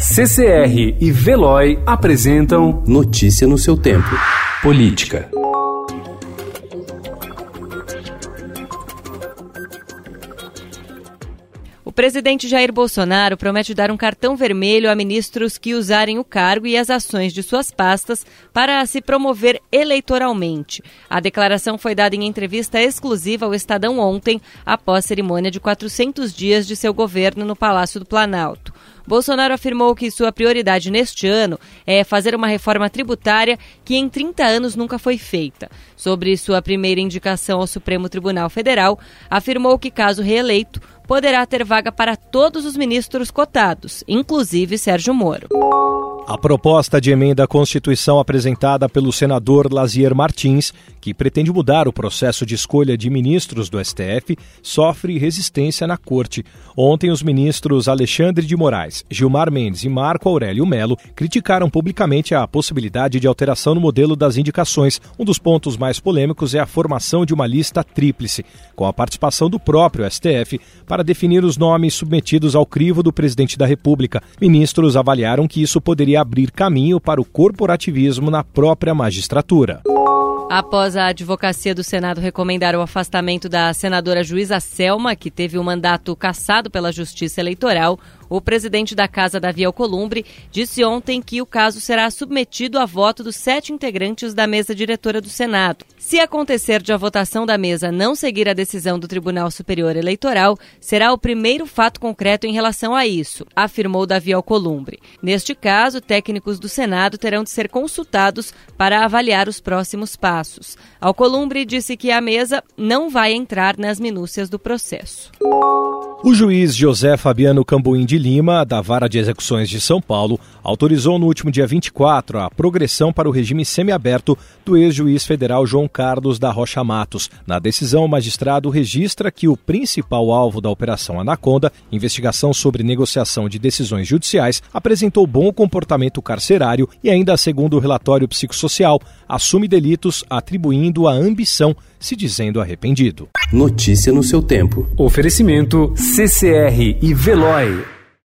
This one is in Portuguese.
CCR e Veloy apresentam Notícia no seu tempo. Política. O presidente Jair Bolsonaro promete dar um cartão vermelho a ministros que usarem o cargo e as ações de suas pastas para se promover eleitoralmente. A declaração foi dada em entrevista exclusiva ao Estadão ontem, após cerimônia de 400 dias de seu governo no Palácio do Planalto. Bolsonaro afirmou que sua prioridade neste ano é fazer uma reforma tributária que em 30 anos nunca foi feita. Sobre sua primeira indicação ao Supremo Tribunal Federal, afirmou que, caso reeleito, poderá ter vaga para todos os ministros cotados, inclusive Sérgio Moro. A proposta de emenda à Constituição apresentada pelo senador Lazier Martins, que pretende mudar o processo de escolha de ministros do STF, sofre resistência na Corte. Ontem, os ministros Alexandre de Moraes, Gilmar Mendes e Marco Aurélio Melo criticaram publicamente a possibilidade de alteração no modelo das indicações. Um dos pontos mais polêmicos é a formação de uma lista tríplice, com a participação do próprio STF, para definir os nomes submetidos ao crivo do presidente da República. Ministros avaliaram que isso poderia abrir caminho para o corporativismo na própria magistratura. Após a advocacia do Senado recomendar o afastamento da senadora juíza Selma, que teve o mandato cassado pela Justiça Eleitoral, o presidente da Casa, Davi Alcolumbre, disse ontem que o caso será submetido a voto dos sete integrantes da mesa diretora do Senado. Se acontecer de a votação da mesa não seguir a decisão do Tribunal Superior Eleitoral, será o primeiro fato concreto em relação a isso, afirmou Davi Alcolumbre. Neste caso, técnicos do Senado terão de ser consultados para avaliar os próximos passos. Alcolumbre disse que a mesa não vai entrar nas minúcias do processo. O juiz José Fabiano Cambuim de Lima, da Vara de Execuções de São Paulo, autorizou no último dia 24 a progressão para o regime semiaberto do ex-juiz federal João Carlos da Rocha Matos. Na decisão, o magistrado registra que o principal alvo da Operação Anaconda, investigação sobre negociação de decisões judiciais, apresentou bom comportamento carcerário e, ainda segundo o relatório psicossocial, assume delitos atribuindo a ambição, se dizendo arrependido. Notícia no seu tempo. Oferecimento CCR e Veloy.